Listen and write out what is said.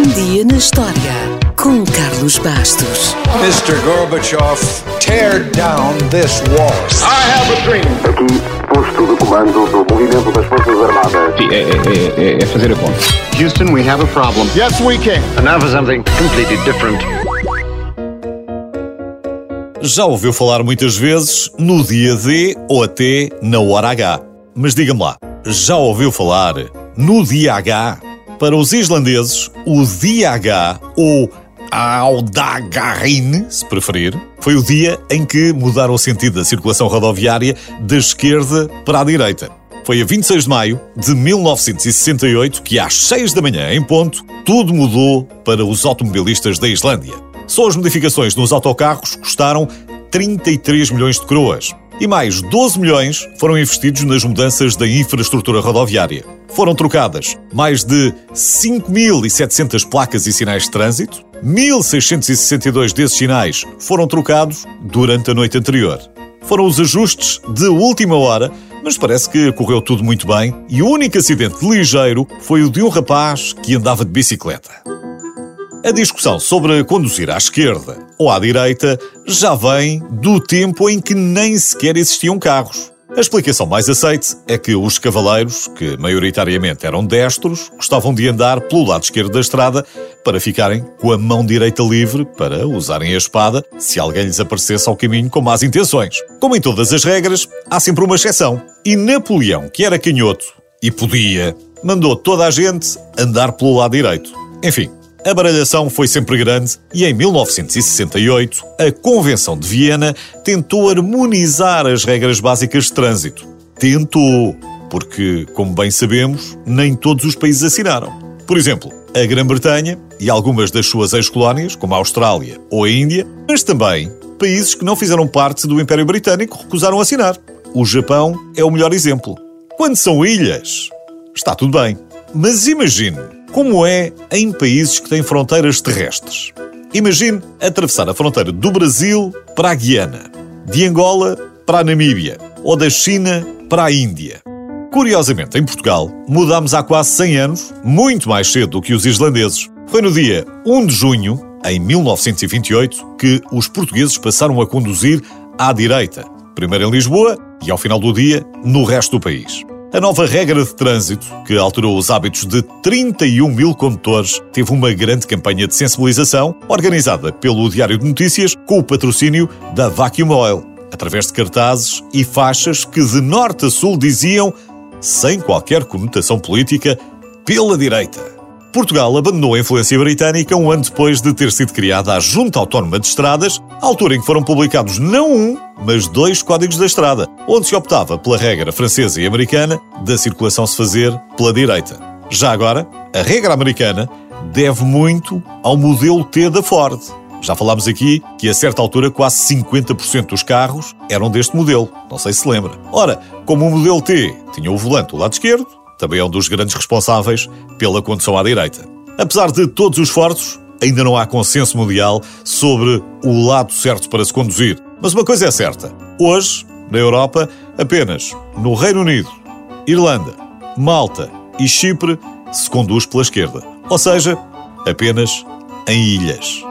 Um dia na história com Carlos Bastos. Mr. Gorbachev, tear down this wall. I have a dream. Aqui, posto de comando do movimento das Forças Armadas. Sim, é, é- é- é fazer a conta. Houston, we have a problem. Yes, we can. And now for something completely different. Já ouviu falar muitas vezes no dia D ou até na hora H. Mas diga-me lá, já ouviu falar no dia H? Para os islandeses, o dia H ou Audagarin, se preferir, foi o dia em que mudaram o sentido da circulação rodoviária da esquerda para a direita. Foi a 26 de maio de 1968 que, às 6 da manhã, em ponto, tudo mudou para os automobilistas da Islândia. Só as modificações nos autocarros custaram 33 milhões de coroas. E mais 12 milhões foram investidos nas mudanças da infraestrutura rodoviária. Foram trocadas mais de 5.700 placas e sinais de trânsito, 1.662 desses sinais foram trocados durante a noite anterior. Foram os ajustes de última hora, mas parece que correu tudo muito bem e o único acidente ligeiro foi o de um rapaz que andava de bicicleta. A discussão sobre conduzir à esquerda ou à direita já vem do tempo em que nem sequer existiam carros. A explicação mais aceite é que os cavaleiros, que maioritariamente eram destros, gostavam de andar pelo lado esquerdo da estrada para ficarem com a mão direita livre para usarem a espada se alguém lhes aparecesse ao caminho com más intenções. Como em todas as regras, há sempre uma exceção. E Napoleão, que era canhoto e podia, mandou toda a gente andar pelo lado direito. Enfim, a baralhação foi sempre grande e em 1968 a Convenção de Viena tentou harmonizar as regras básicas de trânsito. Tentou, porque, como bem sabemos, nem todos os países assinaram. Por exemplo, a Grã-Bretanha e algumas das suas ex-colónias, como a Austrália ou a Índia, mas também países que não fizeram parte do Império Britânico recusaram assinar. O Japão é o melhor exemplo. Quando são ilhas, está tudo bem. Mas imagine como é em países que têm fronteiras terrestres. Imagine atravessar a fronteira do Brasil para a Guiana, de Angola para a Namíbia ou da China para a Índia. Curiosamente, em Portugal, mudámos há quase 100 anos, muito mais cedo do que os islandeses. Foi no dia 1 de junho, em 1928, que os portugueses passaram a conduzir à direita, primeiro em Lisboa e, ao final do dia, no resto do país. A nova regra de trânsito, que alterou os hábitos de 31 mil condutores, teve uma grande campanha de sensibilização organizada pelo Diário de Notícias com o patrocínio da Vacuum Oil, através de cartazes e faixas que de norte a sul diziam, sem qualquer conotação política, pela direita. Portugal abandonou a influência britânica um ano depois de ter sido criada a Junta Autónoma de Estradas, altura em que foram publicados não um, mas dois códigos da estrada, onde se optava pela regra francesa e americana da circulação se fazer pela direita. Já agora, a regra americana deve muito ao modelo T da Ford. Já falámos aqui que a certa altura quase 50% dos carros eram deste modelo, não sei se lembra. Ora, como o modelo T tinha o volante do lado esquerdo, também é um dos grandes responsáveis pela condução à direita. Apesar de todos os esforços, ainda não há consenso mundial sobre o lado certo para se conduzir. Mas uma coisa é certa: hoje, na Europa, apenas no Reino Unido, Irlanda, Malta e Chipre se conduz pela esquerda. Ou seja, apenas em ilhas.